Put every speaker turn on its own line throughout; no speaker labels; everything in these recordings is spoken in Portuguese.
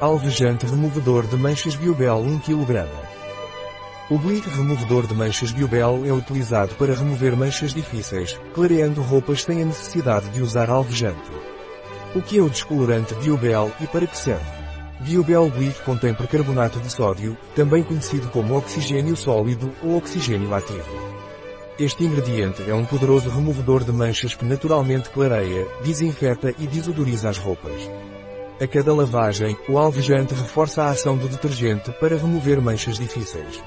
Alvejante removedor de manchas Biobel 1 kg. O Bleach removedor de manchas Biobel é utilizado para remover manchas difíceis, clareando roupas sem a necessidade de usar alvejante. O que é o descolorante Biobel e para que serve? Biobel Bleach contém percarbonato de sódio, também conhecido como oxigênio sólido ou oxigênio ativo. Este ingrediente é um poderoso removedor de manchas que naturalmente clareia, desinfeta e desodoriza as roupas. A cada lavagem, o alvejante reforça a ação do detergente para remover manchas difíceis.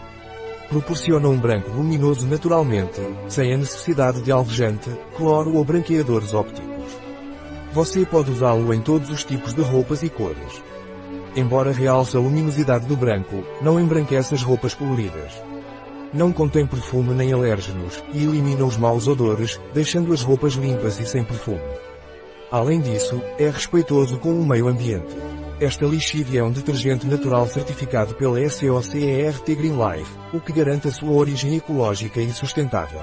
Proporciona um branco luminoso naturalmente, sem a necessidade de alvejante, cloro ou branqueadores ópticos. Você pode usá-lo em todos os tipos de roupas e cores. Embora realce a luminosidade do branco, não embranquece as roupas coloridas. Não contém perfume nem alérgenos, e elimina os maus odores, deixando as roupas limpas e sem perfume. Além disso, é respeitoso com o meio ambiente. Esta lixívia é um detergente natural certificado pela SOCERT Green Life, o que garante a sua origem ecológica e sustentável.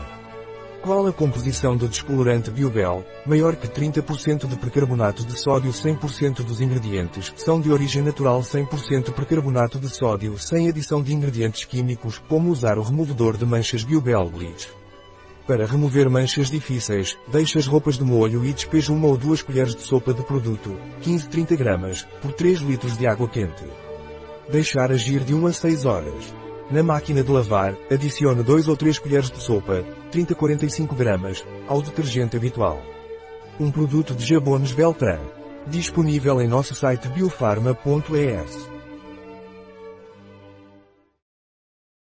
Qual a composição do descolorante Biobel? Maior que 30% de percarbonato de sódio 100% dos ingredientes são de origem natural 100% percarbonato de sódio sem adição de ingredientes químicos, como usar o removedor de manchas Biobel Bleach. Para remover manchas difíceis, deixe as roupas de molho e despeje uma ou duas colheres de sopa de produto, 15-30 gramas, por 3 litros de água quente. Deixar agir de 1 a 6 horas. Na máquina de lavar, adicione 2 ou 3 colheres de sopa, 30-45 gramas, ao detergente habitual. Um produto de Jabones Beltran. Disponível em nosso site biofarma.es.